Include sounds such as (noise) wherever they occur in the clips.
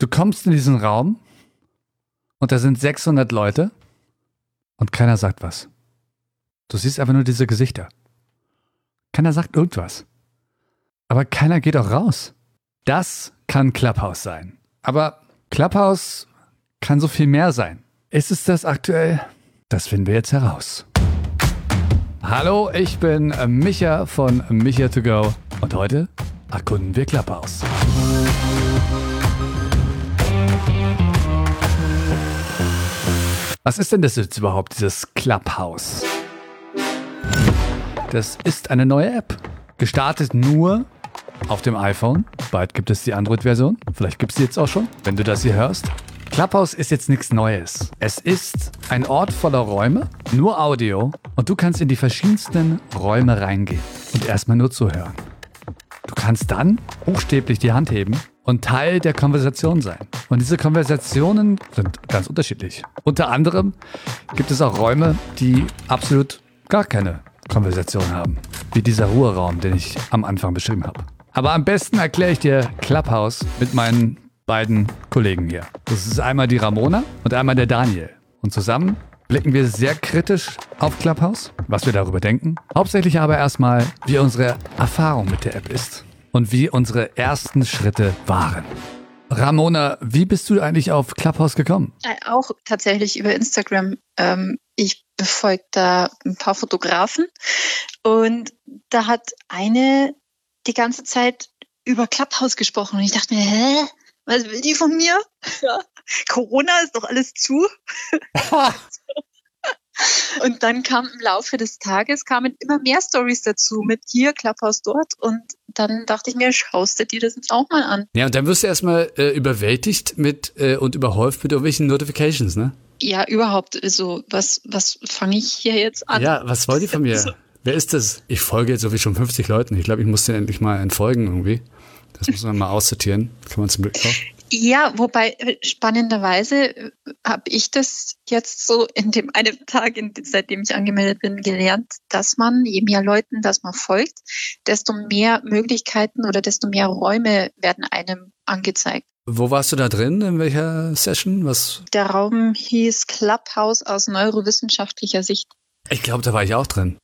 Du kommst in diesen Raum und da sind 600 Leute und keiner sagt was. Du siehst einfach nur diese Gesichter. Keiner sagt irgendwas. Aber keiner geht auch raus. Das kann Clubhouse sein. Aber Clubhouse kann so viel mehr sein. Ist es das aktuell? Das finden wir jetzt heraus. Hallo, ich bin Micha von Micha to go und heute erkunden wir Clubhouse. Was ist denn das jetzt überhaupt, dieses Clubhouse? Das ist eine neue App. Gestartet nur auf dem iPhone. Bald gibt es die Android-Version. Vielleicht gibt es die jetzt auch schon, wenn du das hier hörst. Clubhouse ist jetzt nichts Neues. Es ist ein Ort voller Räume, nur Audio und du kannst in die verschiedensten Räume reingehen und erstmal nur zuhören. Du kannst dann buchstäblich die Hand heben und Teil der Konversation sein. Und diese Konversationen sind ganz unterschiedlich. Unter anderem gibt es auch Räume, die absolut gar keine Konversation haben. Wie dieser Ruheraum, den ich am Anfang beschrieben habe. Aber am besten erkläre ich dir Clubhouse mit meinen beiden Kollegen hier. Das ist einmal die Ramona und einmal der Daniel. Und zusammen blicken wir sehr kritisch auf Clubhouse, was wir darüber denken. Hauptsächlich aber erstmal, wie unsere Erfahrung mit der App ist und wie unsere ersten Schritte waren. Ramona, wie bist du eigentlich auf Clubhouse gekommen? Äh, auch tatsächlich über Instagram. Ähm, ich befolge da ein paar Fotografen und da hat eine die ganze Zeit über Clubhouse gesprochen und ich dachte mir, hä? Was will die von mir? Ja. Corona ist doch alles zu. (laughs) (laughs) (laughs) Und dann kam im Laufe des Tages kamen immer mehr Stories dazu mit hier, Clubhouse dort. Und dann dachte ich mir, schaust du dir das jetzt auch mal an. Ja, und dann wirst du erstmal äh, überwältigt mit äh, und überhäuft mit irgendwelchen Notifications, ne? Ja, überhaupt. Also, was, was fange ich hier jetzt an? Ja, was wollt ihr von mir? Also, Wer ist das? Ich folge jetzt so wie schon 50 Leuten. Ich glaube, ich muss den endlich mal entfolgen irgendwie. Das muss man mal aussortieren. Kann man zum Glück auch. Ja, wobei äh, spannenderweise äh, habe ich das jetzt so in dem einen Tag, in, seitdem ich angemeldet bin, gelernt, dass man, je mehr Leuten das man folgt, desto mehr Möglichkeiten oder desto mehr Räume werden einem angezeigt. Wo warst du da drin? In welcher Session? Was? Der Raum hieß Clubhouse aus neurowissenschaftlicher Sicht. Ich glaube, da war ich auch drin.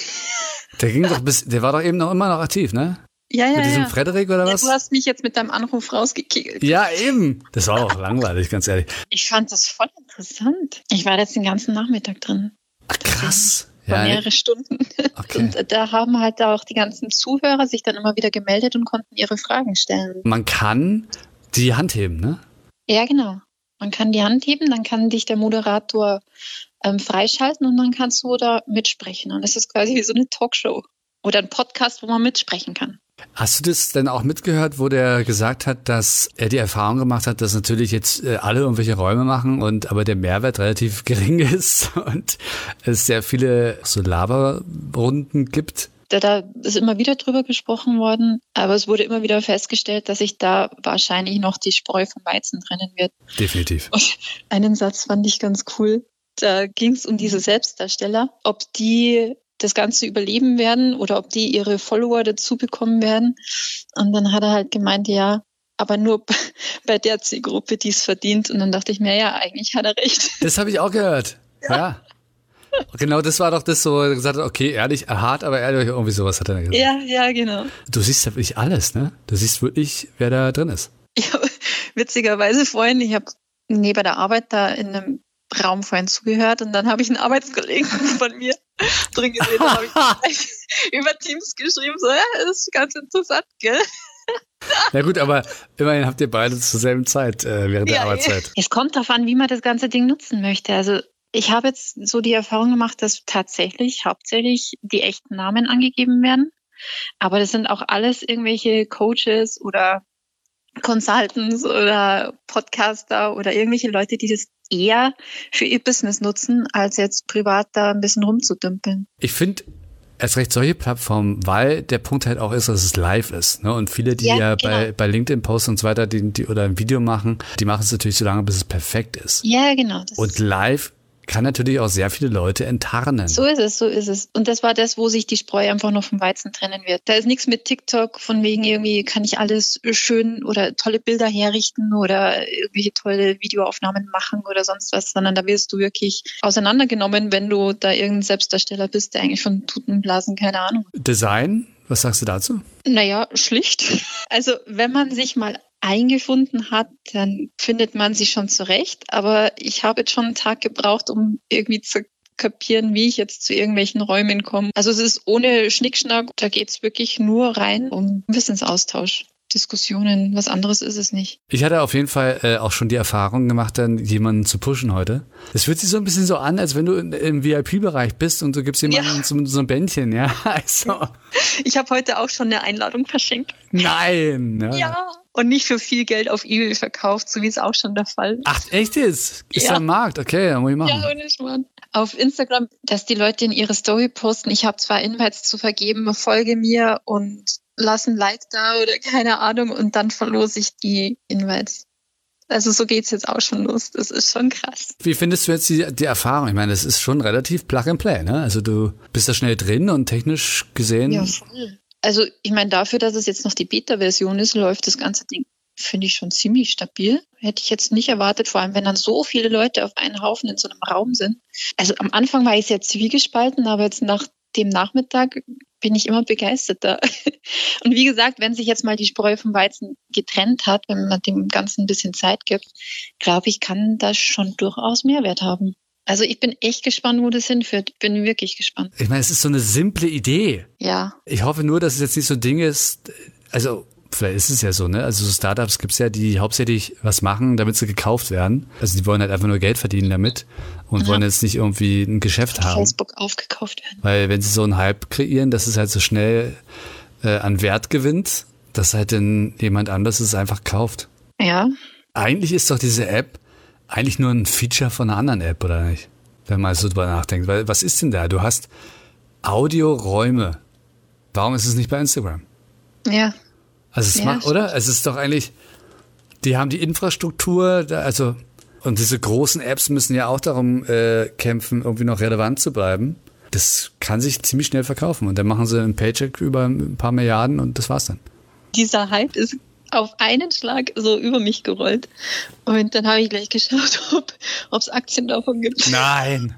(laughs) der ging doch bis, der war doch eben noch immer noch aktiv, ne? Ja, ja. Mit diesem ja. Frederik oder was? Ja, du hast mich jetzt mit deinem Anruf rausgekegelt. Ja, eben. Das war auch langweilig, ganz ehrlich. Ich fand das voll interessant. Ich war jetzt den ganzen Nachmittag drin. Ach, krass. Ja, mehrere Stunden. (laughs) Okay. Und da haben halt auch die ganzen Zuhörer sich dann immer wieder gemeldet und konnten ihre Fragen stellen. Man kann die Hand heben, ne? Ja, genau. Man kann die Hand heben, dann kann dich der Moderator ähm, freischalten und dann kannst du da mitsprechen. Und das ist quasi wie so eine Talkshow oder ein Podcast, wo man mitsprechen kann. Hast du das denn auch mitgehört, wo der gesagt hat, dass er die Erfahrung gemacht hat, dass natürlich jetzt äh, alle irgendwelche Räume machen und aber der Mehrwert relativ (laughs) gering ist und es sehr viele so Laberrunden gibt? Da, da ist immer wieder drüber gesprochen worden, aber es wurde immer wieder festgestellt, dass sich da wahrscheinlich noch die Spreu vom Weizen trennen wird. Definitiv. Und einen Satz fand ich ganz cool. Da ging es um diese Selbstdarsteller, ob die das Ganze überleben werden oder ob die ihre Follower dazu bekommen werden. Und dann hat er halt gemeint, ja, aber nur (laughs) bei der Zielgruppe, die es verdient. Und dann dachte ich mir, ja, eigentlich hat er recht. Das habe ich auch gehört. Ja. ja. Genau, das war doch das, er gesagt hat, okay, ehrlich, hart, aber ehrlich, irgendwie sowas hat er gesagt. Ja, ja, genau. Du siehst ja wirklich alles, ne? Du siehst wirklich, wer da drin ist. Ja, (laughs) witzigerweise vorhin, ich habe neben der Arbeit da in einem Raum vorhin zugehört und dann habe ich einen Arbeitskollegen (laughs) von mir drin gesehen, da habe ich (laughs) über Teams geschrieben, so, ja, das ist ganz interessant, gell? Na gut, aber immerhin habt ihr beide zur selben Zeit äh, während ja, der Arbeitszeit. Es kommt darauf an, wie man das ganze Ding nutzen möchte. Also ich habe jetzt so die Erfahrung gemacht, dass tatsächlich hauptsächlich die echten Namen angegeben werden. Aber das sind auch alles irgendwelche Coaches oder Consultants oder Podcaster oder irgendwelche Leute, die das eher für ihr Business nutzen, als jetzt privat da ein bisschen rumzudümpeln. Ich finde erst recht solche Plattformen, weil der Punkt halt auch ist, dass es live ist. Ne? Und viele, die ja, ja genau. bei, bei LinkedIn posten und so weiter, die, die, oder ein Video machen, die machen es natürlich so lange, bis es perfekt ist. Ja, genau. und live kann natürlich auch sehr viele Leute enttarnen. So ist es, so ist es. Und das war das, wo sich die Spreu einfach noch vom Weizen trennen wird. Da ist nichts mit TikTok, von wegen irgendwie kann ich alles schön oder tolle Bilder herrichten oder irgendwelche tolle Videoaufnahmen machen oder sonst was, sondern da wirst du wirklich auseinandergenommen, wenn du da irgendein Selbstdarsteller bist, der eigentlich von Tutenblasen keine Ahnung. Design, was sagst du dazu? Naja, schlicht. (laughs) Also wenn man sich mal eingefunden hat, dann findet man sich schon zurecht. Aber ich habe jetzt schon einen Tag gebraucht, um irgendwie zu kapieren, wie ich jetzt zu irgendwelchen Räumen komme. Also es ist ohne Schnickschnack, da geht es wirklich nur rein um Wissensaustausch. Diskussionen, was anderes ist es nicht. Ich hatte auf jeden Fall äh, auch schon die Erfahrung gemacht, dann jemanden zu pushen heute. Es fühlt sich so ein bisschen so an, als wenn du in, im VIP-Bereich bist und du gibst jemandem ja. so, so, ein Bändchen, ja. (laughs) Also. Ich habe heute auch schon eine Einladung verschenkt. Nein. Ja. ja. Und nicht für viel Geld auf eBay verkauft, so wie es auch schon der Fall ist. Ach, echt jetzt? Ist ja. ein Markt? Okay, dann muss ich machen. Ja, ohne Schmarrn. Auf Instagram, dass die Leute in ihre Story posten, ich habe zwar Invites zu vergeben, folge mir und lass ein Like da oder keine Ahnung und dann verlose ich die Invites. Also so geht's jetzt auch schon los. Das ist schon krass. Wie findest du jetzt die, die Erfahrung? Ich meine, das ist schon relativ plug and play, ne? Also du bist da schnell drin und technisch gesehen. Ja, voll. Also ich meine, dafür, dass es jetzt noch die Beta-Version ist, läuft das ganze Ding, finde ich schon ziemlich stabil. Hätte ich jetzt nicht erwartet, vor allem wenn dann so viele Leute auf einen Haufen in so einem Raum sind. Also am Anfang war ich sehr zwiegespalten, aber jetzt nach dem Nachmittag bin ich immer begeisterter. (laughs) Und wie gesagt, wenn sich jetzt mal die Spreu vom Weizen getrennt hat, wenn man dem Ganzen ein bisschen Zeit gibt, glaube ich, kann das schon durchaus Mehrwert haben. Also ich bin echt gespannt, wo das hinführt. Bin wirklich gespannt. Ich meine, es ist so eine simple Idee. Ja. Ich hoffe nur, dass es jetzt nicht so ein Ding ist, also vielleicht ist es ja so, ne? Also so Startups gibt's ja, die hauptsächlich was machen, damit sie gekauft werden. Also die wollen halt einfach nur Geld verdienen damit und ja. wollen jetzt nicht irgendwie ein Geschäft haben. Facebook aufgekauft werden. Weil wenn sie so einen Hype kreieren, dass es halt so schnell äh, an Wert gewinnt, dass halt dann jemand anderes es einfach kauft. Ja. Eigentlich ist doch diese App eigentlich nur ein Feature von einer anderen App, oder nicht? Wenn man so drüber nachdenkt. Weil was ist denn da? Du hast Audioräume. Warum ist es nicht bei Instagram? Ja. Also es ja, macht, oder? Es ist doch eigentlich, die haben die Infrastruktur, also und diese großen Apps müssen ja auch darum äh, kämpfen, irgendwie noch relevant zu bleiben. Das kann sich ziemlich schnell verkaufen und dann machen sie einen Paycheck über ein paar Milliarden und das war's dann. Dieser Hype ist auf einen Schlag so über mich gerollt. Und dann habe ich gleich geschaut, (laughs) ob es Aktien davon gibt. Nein.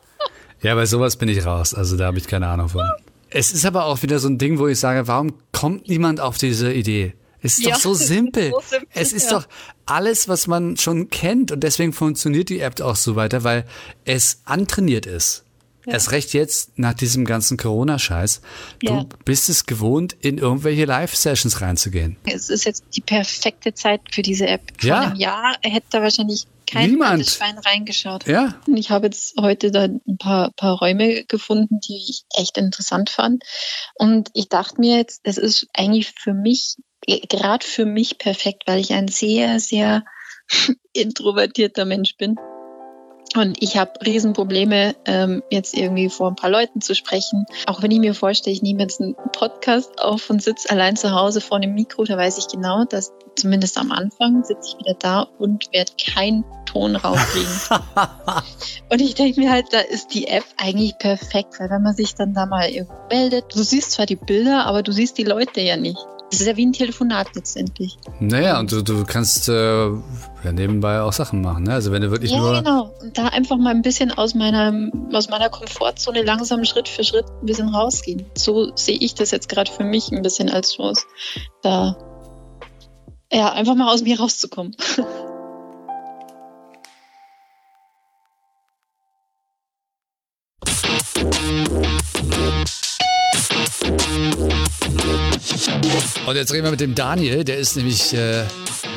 (laughs) ja, bei sowas bin ich raus. Also da habe ich keine Ahnung von. Es ist aber auch wieder so ein Ding, wo ich sage, warum kommt niemand auf diese Idee? Es ist ja, doch (laughs) so simpel. So simpel. Es ist ja. doch alles, was man schon kennt und deswegen funktioniert die App auch so weiter, weil es antrainiert ist. Ja. Erst recht jetzt nach diesem ganzen Corona-Scheiß. Du ja. bist es gewohnt, in irgendwelche Live-Sessions reinzugehen. Es ist jetzt die perfekte Zeit für diese App. Vor ja. einem Jahr hätte da wahrscheinlich kein Niemand. Schwein reingeschaut. Ja. Und ich habe jetzt heute da ein paar, paar Räume gefunden, die ich echt interessant fand. Und ich dachte mir jetzt, das ist eigentlich für mich, gerade für mich perfekt, weil ich ein sehr, sehr (laughs) introvertierter Mensch bin. Und ich habe Riesenprobleme, ähm, jetzt irgendwie vor ein paar Leuten zu sprechen. Auch wenn ich mir vorstelle, ich nehme jetzt einen Podcast auf und sitze allein zu Hause vor einem Mikro, da weiß ich genau, dass zumindest am Anfang sitze ich wieder da und werde keinen Ton rauskriegen. (laughs) und ich denke mir halt, da ist die App eigentlich perfekt, weil wenn man sich dann da mal irgendwo meldet, du siehst zwar die Bilder, aber du siehst die Leute ja nicht. Das ist ja wie ein Telefonat letztendlich. Naja, und du, du kannst äh, ja nebenbei auch Sachen machen. Ne? Also wenn du wirklich ja, nur. Genau. Und da einfach mal ein bisschen aus meiner, aus meiner Komfortzone langsam Schritt für Schritt ein bisschen rausgehen. So sehe ich das jetzt gerade für mich ein bisschen als Chance. Da ja, einfach mal aus mir rauszukommen. (laughs) Und jetzt reden wir mit dem Daniel, der ist nämlich äh,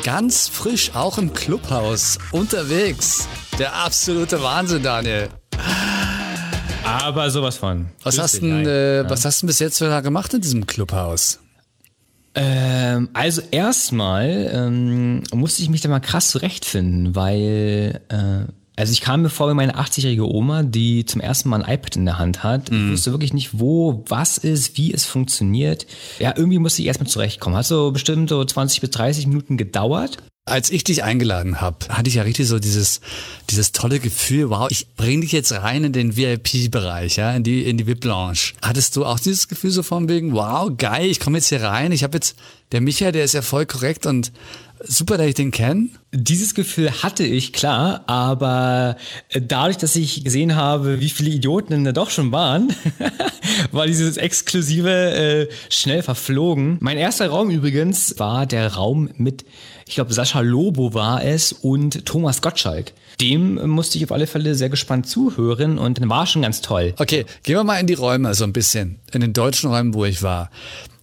ganz frisch auch im Clubhaus unterwegs. Der absolute Wahnsinn, Daniel. Aber sowas von. Was hast, denn, äh, was hast du bis jetzt gemacht in diesem Clubhaus? Ähm, also erstmal ähm, musste ich mich da mal krass zurechtfinden, weil äh, also ich kam mir vor wie meine 80-jährige Oma, die zum ersten Mal ein iPad in der Hand hat. Mhm. Ich wusste wirklich nicht, wo, was ist, wie es funktioniert. Ja, irgendwie musste ich erstmal zurechtkommen. Hat so bestimmt so 20 bis 30 Minuten gedauert. Als ich dich eingeladen habe, hatte ich ja richtig so dieses, dieses tolle Gefühl, wow, ich bring dich jetzt rein in den VIP-Bereich, ja, in die, in die VIP-Lounge. Hattest du auch dieses Gefühl so von wegen, wow, geil, ich komme jetzt hier rein, ich habe jetzt, der Micha, der ist ja voll korrekt und super, dass ich den kenne. Dieses Gefühl hatte ich, klar, aber äh, dadurch, dass ich gesehen habe, wie viele Idioten denn da doch schon waren, (laughs) war dieses Exklusive äh, schnell verflogen. Mein erster Raum übrigens war der Raum mit ich glaube, Sascha Lobo war es und Thomas Gottschalk. Dem musste ich auf alle Fälle sehr gespannt zuhören und war schon ganz toll. Okay, gehen wir mal in die Räume so ein bisschen, in den deutschen Räumen, wo ich war.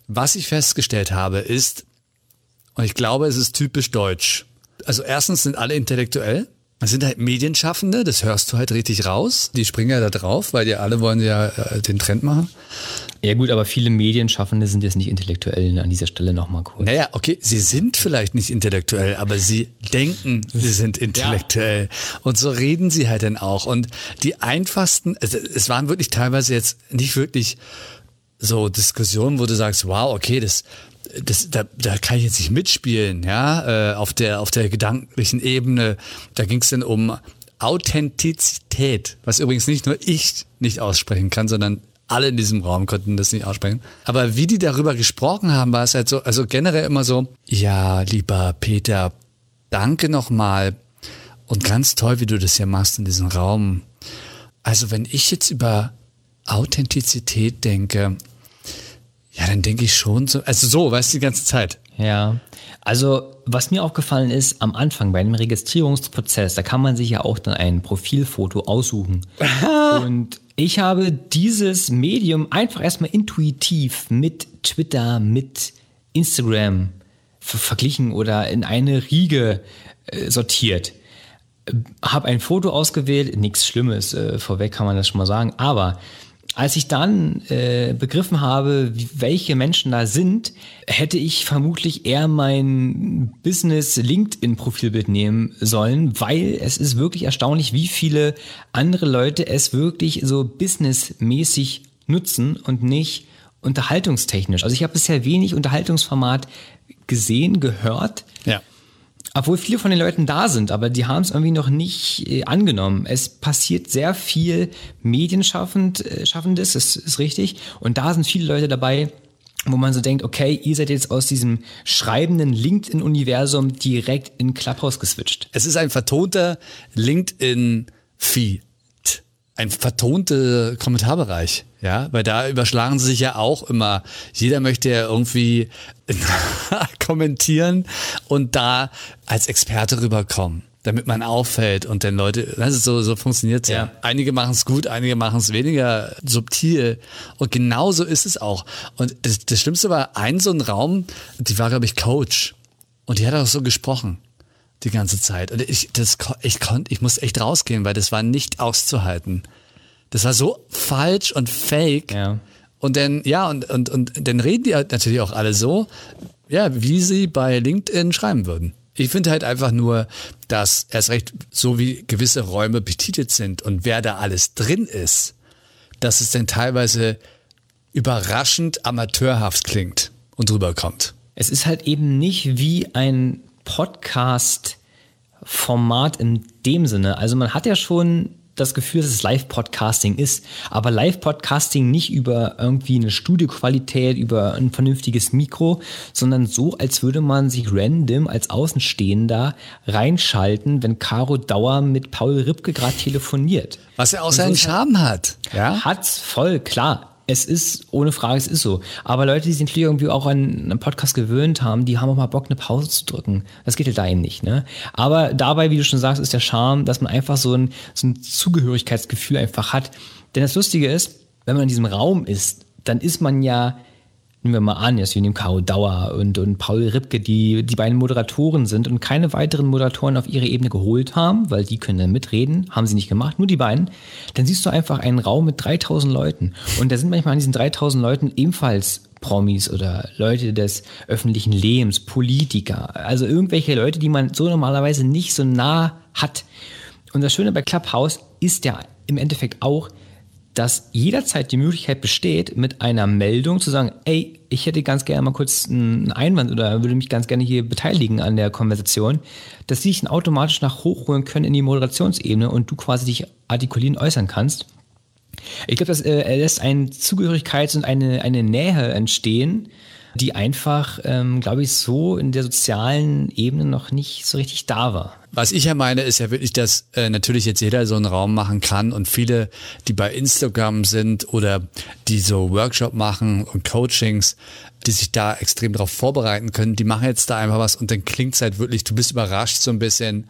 Was ich festgestellt habe, ist, und ich glaube, es ist typisch deutsch. Also erstens sind alle intellektuell. Es sind halt Medienschaffende, das hörst du halt richtig raus. Die springen ja da drauf, weil die alle wollen ja äh, den Trend machen. Ja gut, aber viele Medienschaffende sind jetzt nicht intellektuell an dieser Stelle nochmal kurz. Naja, okay, sie sind vielleicht nicht intellektuell, aber sie denken, sie sind intellektuell. Ja. Und so reden sie halt dann auch. Und die einfachsten, also es waren wirklich teilweise jetzt nicht wirklich so Diskussionen, wo du sagst, wow, okay, das, das, da, da kann ich jetzt nicht mitspielen, ja, äh, auf der, auf der gedanklichen Ebene. Da ging es dann um Authentizität, was übrigens nicht nur ich nicht aussprechen kann, sondern alle in diesem Raum konnten das nicht aussprechen. Aber wie die darüber gesprochen haben, war es halt so, also generell immer so, ja, lieber Peter, danke nochmal und ganz toll, wie du das hier machst in diesem Raum. Also wenn ich jetzt über Authentizität denke, ja, dann denke ich schon so, also so, weißt du, die ganze Zeit. Ja, also was mir aufgefallen ist, am Anfang bei dem Registrierungsprozess, da kann man sich ja auch dann ein Profilfoto aussuchen. Und ich habe dieses Medium einfach erstmal intuitiv mit Twitter, mit Instagram verglichen oder in eine Riege äh, sortiert. Habe ein Foto ausgewählt, nichts Schlimmes, äh, vorweg kann man das schon mal sagen, aber als ich dann äh, begriffen habe, wie, welche Menschen da sind, hätte ich vermutlich eher mein Business LinkedIn Profilbild nehmen sollen, weil es ist wirklich erstaunlich, wie viele andere Leute es wirklich so businessmäßig nutzen und nicht unterhaltungstechnisch. Also ich habe bisher wenig Unterhaltungsformat gesehen, gehört. Ja. Obwohl viele von den Leuten da sind, aber die haben es irgendwie noch nicht äh, angenommen. Es passiert sehr viel Medienschaffendes, äh, das ist richtig. Und da sind viele Leute dabei, wo man so denkt, okay, ihr seid jetzt aus diesem schreibenden LinkedIn-Universum direkt in Clubhouse geswitcht. Es ist ein vertonter LinkedIn-Feed ein vertonter Kommentarbereich, ja, weil da überschlagen sie sich ja auch immer. Jeder möchte ja irgendwie (laughs) kommentieren und da als Experte rüberkommen, damit man auffällt und dann Leute, das ist so, so funktioniert ja. ja. Einige machen es gut, einige machen es weniger subtil und genauso ist es auch. Und das, das Schlimmste war, ein so ein Raum, die war, glaube ich, Coach und die hat auch so gesprochen die ganze Zeit. Und ich, das, ich konnte, ich muss echt rausgehen, weil das war nicht auszuhalten. Das war so falsch und fake. Ja. Und dann, ja, und, und, und dann reden die halt natürlich auch alle so, ja, wie sie bei LinkedIn schreiben würden. Ich finde halt einfach nur, dass erst recht so wie gewisse Räume betitelt sind und wer da alles drin ist, dass es dann teilweise überraschend amateurhaft klingt und rüberkommt. Es ist halt eben nicht wie ein Podcast-Format in dem Sinne. Also man hat ja schon das Gefühl, dass es Live-Podcasting ist, aber Live-Podcasting nicht über irgendwie eine Studioqualität, über ein vernünftiges Mikro, sondern so, als würde man sich random als Außenstehender reinschalten, wenn Caro Dauer mit Paul Ripke gerade telefoniert. Was ja auch seinen Charme hat. Ja? Hat's voll, klar es ist, ohne Frage, es ist so. Aber Leute, die sich irgendwie auch an einen Podcast gewöhnt haben, die haben auch mal Bock, eine Pause zu drücken. Das geht ja da eben nicht, ne? Aber dabei, wie du schon sagst, ist der Charme, dass man einfach so ein, so ein Zugehörigkeitsgefühl einfach hat. Denn das Lustige ist, wenn man in diesem Raum ist, dann ist man ja nehmen wir mal an, jetzt nehmen Caro Dauer und, und Paul Ripke, die die beiden Moderatoren sind und keine weiteren Moderatoren auf ihre Ebene geholt haben, weil die können dann mitreden, haben sie nicht gemacht, nur die beiden, dann siehst du einfach einen Raum mit 3000 Leuten und da sind manchmal an diesen 3000 Leuten ebenfalls Promis oder Leute des öffentlichen Lebens, Politiker, also irgendwelche Leute, die man so normalerweise nicht so nah hat. Und das Schöne bei Clubhouse ist ja im Endeffekt auch, dass jederzeit die Möglichkeit besteht, mit einer Meldung zu sagen, ey, ich hätte ganz gerne mal kurz einen Einwand oder würde mich ganz gerne hier beteiligen an der Konversation, dass sie sich automatisch nach hochholen können in die Moderationsebene und du quasi dich artikulieren äußern kannst. Ich glaube, das äh, lässt eine Zugehörigkeit und eine, eine Nähe entstehen, die einfach, ähm, glaube ich, so in der sozialen Ebene noch nicht so richtig da war. Was ich ja meine, ist ja wirklich, dass äh, natürlich jetzt jeder so einen Raum machen kann und viele, die bei Instagram sind oder die so Workshop machen und Coachings, die sich da extrem darauf vorbereiten können, die machen jetzt da einfach was und dann klingt es halt wirklich, du bist überrascht so ein bisschen,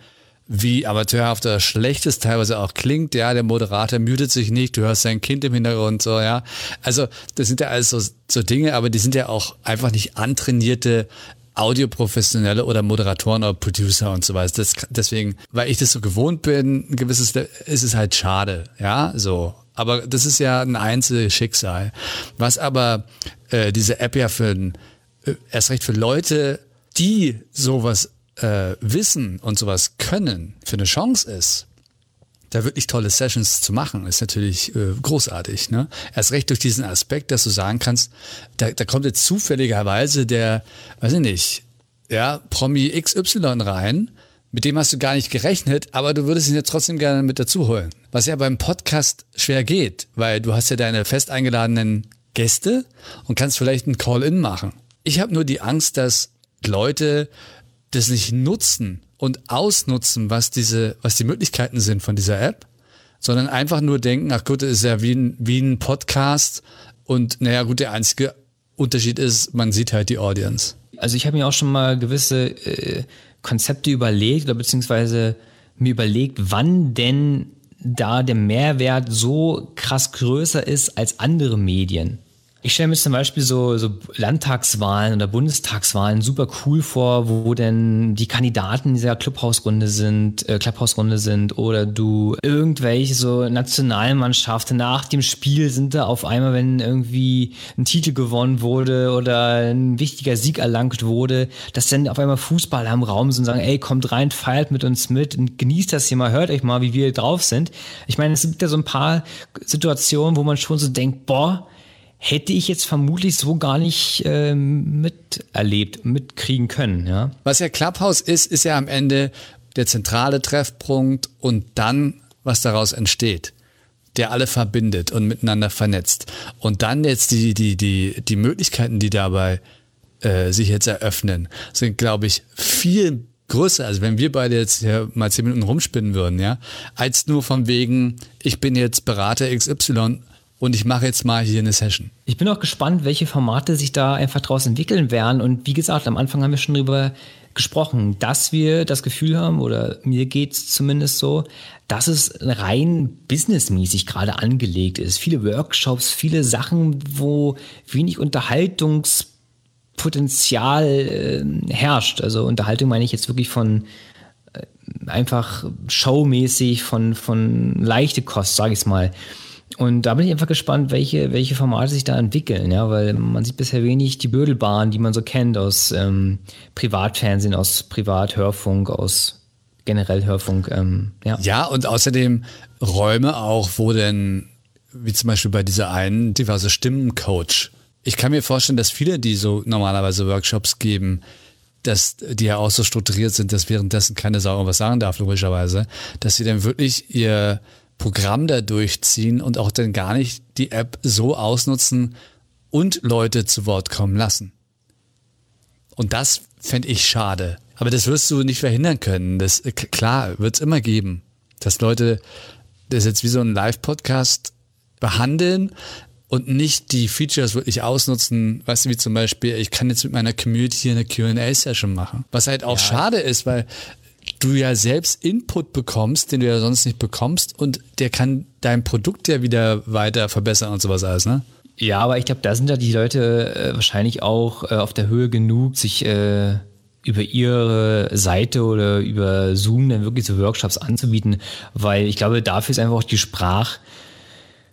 wie amateurhaft oder schlecht es teilweise auch klingt. Ja, der Moderator mutet sich nicht, du hörst sein Kind im Hintergrund, so, ja. Also, das sind ja alles so, so Dinge, aber die sind ja auch einfach nicht antrainierte Audioprofessionelle oder Moderatoren oder Producer und so weiter. Das, deswegen, weil ich das so gewohnt bin, ein gewisses, ist es halt schade, ja, so. Aber das ist ja ein Einzelschicksal. Was aber äh, diese App ja für äh, erst recht für Leute, die sowas äh, wissen und sowas können, für eine Chance ist, da wirklich tolle Sessions zu machen, ist natürlich äh, großartig. Ne? Erst recht durch diesen Aspekt, dass du sagen kannst, da, da kommt jetzt zufälligerweise der, weiß ich nicht, ja, Promi XY rein, mit dem hast du gar nicht gerechnet, aber du würdest ihn jetzt trotzdem gerne mit dazu holen. Was ja beim Podcast schwer geht, weil du hast ja deine fest eingeladenen Gäste und kannst vielleicht einen Call-in machen. Ich habe nur die Angst, dass Leute das nicht nutzen und ausnutzen, was diese, was die Möglichkeiten sind von dieser App, sondern einfach nur denken, ach gut, das ist ja wie ein, wie ein Podcast und naja gut, der einzige Unterschied ist, man sieht halt die Audience. Also ich habe mir auch schon mal gewisse äh, Konzepte überlegt oder beziehungsweise mir überlegt, wann denn da der Mehrwert so krass größer ist als andere Medien. Ich stelle mir zum Beispiel so, so Landtagswahlen oder Bundestagswahlen super cool vor, wo denn die Kandidaten dieser Clubhausrunde sind, äh, Clubhausrunde sind oder du irgendwelche so Nationalmannschaften nach dem Spiel sind da auf einmal, wenn irgendwie ein Titel gewonnen wurde oder ein wichtiger Sieg erlangt wurde, dass dann auf einmal Fußballer im Raum sind und sagen, ey, kommt rein, feiert mit uns mit und genießt das hier mal, hört euch mal, wie wir drauf sind. Ich meine, es gibt ja so ein paar Situationen, wo man schon so denkt, boah, hätte ich jetzt vermutlich so gar nicht ähm, miterlebt, mitkriegen können. Ja? Was ja Clubhouse ist, ist ja am Ende der zentrale Treffpunkt und dann, was daraus entsteht, der alle verbindet und miteinander vernetzt. Und dann jetzt die, die, die, die Möglichkeiten, die dabei äh, sich jetzt eröffnen, sind, glaube ich, viel größer, also wenn wir beide jetzt hier mal zehn Minuten rumspinnen würden, ja, als nur von wegen, ich bin jetzt Berater XY und ich mache jetzt mal hier eine Session. Ich bin auch gespannt, welche Formate sich da einfach draus entwickeln werden. Und wie gesagt, am Anfang haben wir schon darüber gesprochen, dass wir das Gefühl haben, oder mir geht es zumindest so, dass es rein businessmäßig gerade angelegt ist. Viele Workshops, viele Sachen, wo wenig Unterhaltungspotenzial äh, herrscht. Also Unterhaltung meine ich jetzt wirklich von äh, einfach showmäßig, von, von leichte Kost, sage ich es mal. Und da bin ich einfach gespannt, welche, welche Formate sich da entwickeln, ja, weil man sieht bisher wenig die Bödelbahn, die man so kennt aus ähm, Privatfernsehen, aus Privathörfunk, aus generell Hörfunk. Ähm, ja. ja, und außerdem Räume auch, wo denn, wie zum Beispiel bei dieser einen, diverse Stimmencoach. Ich kann mir vorstellen, dass viele, die so normalerweise Workshops geben, dass die ja auch so strukturiert sind, dass währenddessen keine Sau was sagen darf, logischerweise, dass sie dann wirklich ihr Programm da durchziehen und auch dann gar nicht die App so ausnutzen und Leute zu Wort kommen lassen. Und das fände ich schade. Aber das wirst du nicht verhindern können. Das, klar, wird es immer geben, dass Leute das jetzt wie so ein Live-Podcast behandeln und nicht die Features wirklich ausnutzen, weißt du, wie zum Beispiel, ich kann jetzt mit meiner Community hier eine Qa-Session machen. Was halt auch ja. schade ist, weil du ja selbst Input bekommst, den du ja sonst nicht bekommst und der kann dein Produkt ja wieder weiter verbessern und sowas alles, ne? Ja, aber ich glaube, da sind ja die Leute äh, wahrscheinlich auch äh, auf der Höhe genug, sich äh, über ihre Seite oder über Zoom dann wirklich so Workshops anzubieten, weil ich glaube, dafür ist einfach auch die Sprach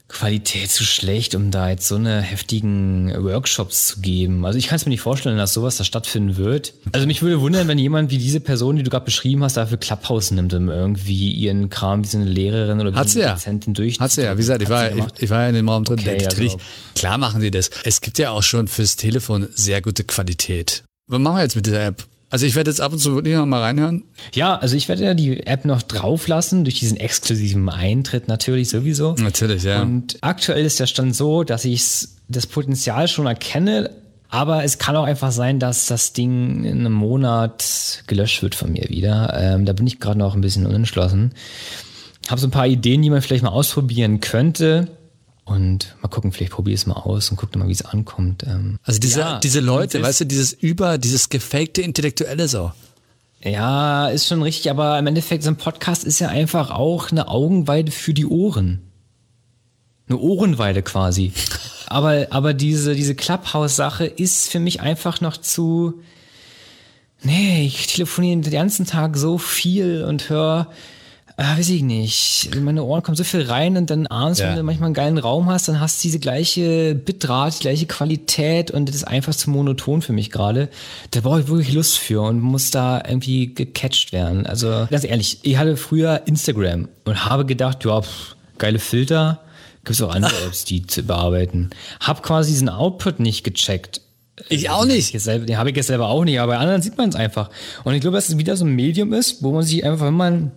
Qualität zu schlecht, um da jetzt so eine heftigen Workshops zu geben. Also ich kann es mir nicht vorstellen, dass sowas da stattfinden wird. Also mich würde wundern, wenn jemand wie diese Person, die du gerade beschrieben hast, dafür Clubhouse nimmt, um irgendwie ihren Kram wie so eine Lehrerin oder wie Hat so sie eine ja. Dozentin durch. Hat sie ja, wie gesagt, ich war, ich, ich war ja in dem Raum drin. Okay, Natürlich, also- klar machen die das. Es gibt ja auch schon fürs Telefon sehr gute Qualität. Was machen wir jetzt mit dieser App? Also ich werde jetzt ab und zu wirklich noch mal reinhören. Ja, also ich werde ja die App noch drauflassen, durch diesen exklusiven Eintritt natürlich sowieso. Natürlich, ja. Und aktuell ist der Stand so, dass ich das Potenzial schon erkenne, aber es kann auch einfach sein, dass das Ding in einem Monat gelöscht wird von mir wieder. Ähm, da bin ich gerade noch ein bisschen unentschlossen. Habe so ein paar Ideen, die man vielleicht mal ausprobieren könnte. Und mal gucken, vielleicht probiere ich es mal aus und guck mal, wie es ankommt. Ähm, also diese, ja, diese Leute, weißt du, dieses über, dieses gefakte Intellektuelle so. Ja, ist schon richtig, aber im Endeffekt, so ein Podcast ist ja einfach auch eine Augenweide für die Ohren. Eine Ohrenweide quasi. (laughs) aber, aber diese, diese Clubhouse-Sache ist für mich einfach noch zu. Nee, ich telefoniere den ganzen Tag so viel und höre, äh, weiß ich nicht, in meine Ohren kommt so viel rein und dann abends, Ja. wenn du manchmal einen geilen Raum hast, dann hast du diese gleiche Bitrate, die gleiche Qualität und das ist einfach zu monoton für mich gerade. Da brauche ich wirklich Lust für und muss da irgendwie gecatcht werden. Also ganz ehrlich, ich hatte früher Instagram und habe gedacht, ja, pff, geile Filter, gibt es auch andere (laughs) Apps, die zu bearbeiten. Hab quasi diesen Output nicht gecheckt. Ich auch nicht. Den habe ich jetzt selber auch nicht, aber bei anderen sieht man es einfach. Und ich glaube, dass es wieder so ein Medium ist, wo man sich einfach, wenn man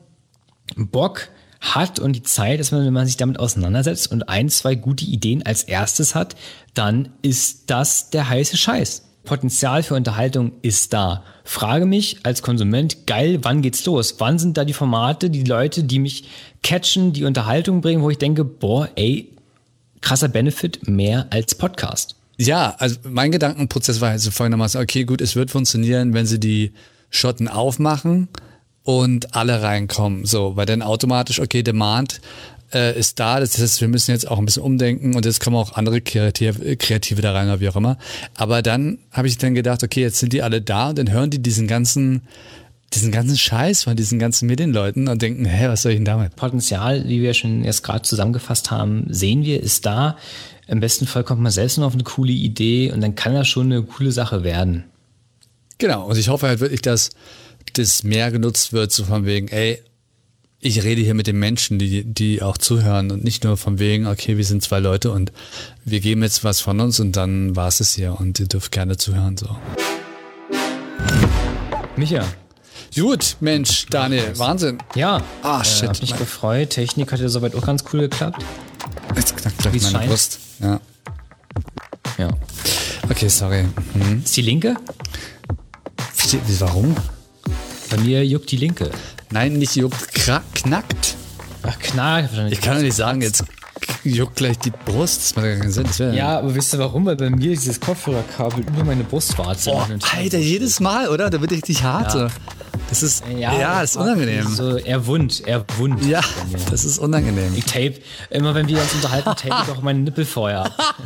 Bock hat und die Zeit, dass man, wenn man sich damit auseinandersetzt und ein, zwei gute Ideen als erstes hat, dann ist das der heiße Scheiß. Potenzial für Unterhaltung ist da. Frage mich als Konsument, geil, wann geht's los? Wann sind da die Formate, die Leute, die mich catchen, die Unterhaltung bringen, wo ich denke, boah, ey, krasser Benefit, mehr als Podcast. Ja, also mein Gedankenprozess war halt so folgendermaßen, okay, gut, es wird funktionieren, wenn sie die Schotten aufmachen und alle reinkommen. So, weil dann automatisch, okay, Demand äh, ist da. Das heißt, wir müssen jetzt auch ein bisschen umdenken und jetzt kommen auch andere Kreative, Kreative da rein oder wie auch immer. Aber dann habe ich dann gedacht, okay, jetzt sind die alle da und dann hören die diesen ganzen, diesen ganzen Scheiß von diesen ganzen Medienleuten und denken, hä, was soll ich denn damit? Potenzial, wie wir schon jetzt gerade zusammengefasst haben, sehen wir, ist da. Im besten Fall kommt man selbst noch auf eine coole Idee und dann kann das schon eine coole Sache werden. Genau, und ich hoffe halt wirklich, dass das mehr genutzt wird, so von wegen, ey, ich rede hier mit den Menschen, die, die auch zuhören und nicht nur von wegen, okay, wir sind zwei Leute und wir geben jetzt was von uns und dann war es es hier und ihr dürft gerne zuhören. So. Micha. Gut, Mensch, Daniel, Wahnsinn. Ja. Ah, shit. Äh, hab mich gefreut. Technik hat ja soweit auch ganz cool geklappt. Jetzt knackt gleich meine scheint. Brust. Ja. Ja. Okay, sorry. Hm. Ist die linke? Warum? Bei mir juckt die linke. Nein, nicht juckt, knackt. Ach, knall. Ich kann doch nicht sagen, jetzt juckt gleich die Brust. Das macht ja keinen Sinn. Ja, aber wisst ihr warum? Weil bei mir dieses Kopfhörerkabel über meine Brustwarze. Her Alter, jedes Mal, oder? Da wird richtig hart. Ja. Das ist, ja, das ist unangenehm. So, er wund, er wund. Ja, das ist unangenehm. Ich tape, immer wenn wir uns unterhalten, tape ich auch meine Nippel vorher ab.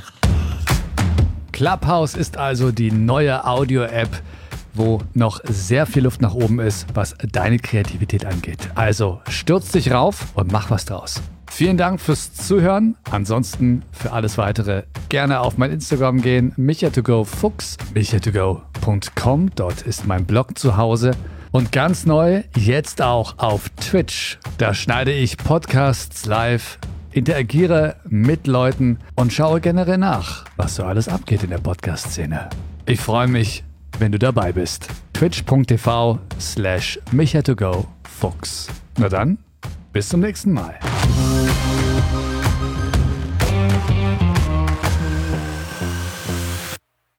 Clubhouse ist also die neue Audio-App, wo noch sehr viel Luft nach oben ist, was deine Kreativität angeht. Also stürz dich rauf und mach was draus. Vielen Dank fürs Zuhören. Ansonsten für alles weitere gerne auf mein Instagram gehen, micha2go-fuchs, micha2go.com. Dort ist mein Blog zu Hause. Und ganz neu, jetzt auch auf Twitch. Da schneide ich Podcasts live interagiere mit Leuten und schaue generell nach, was so alles abgeht in der Podcast-Szene. Ich freue mich, wenn du dabei bist. twitch.tv slash micha2go fuchs. Na dann, bis zum nächsten Mal.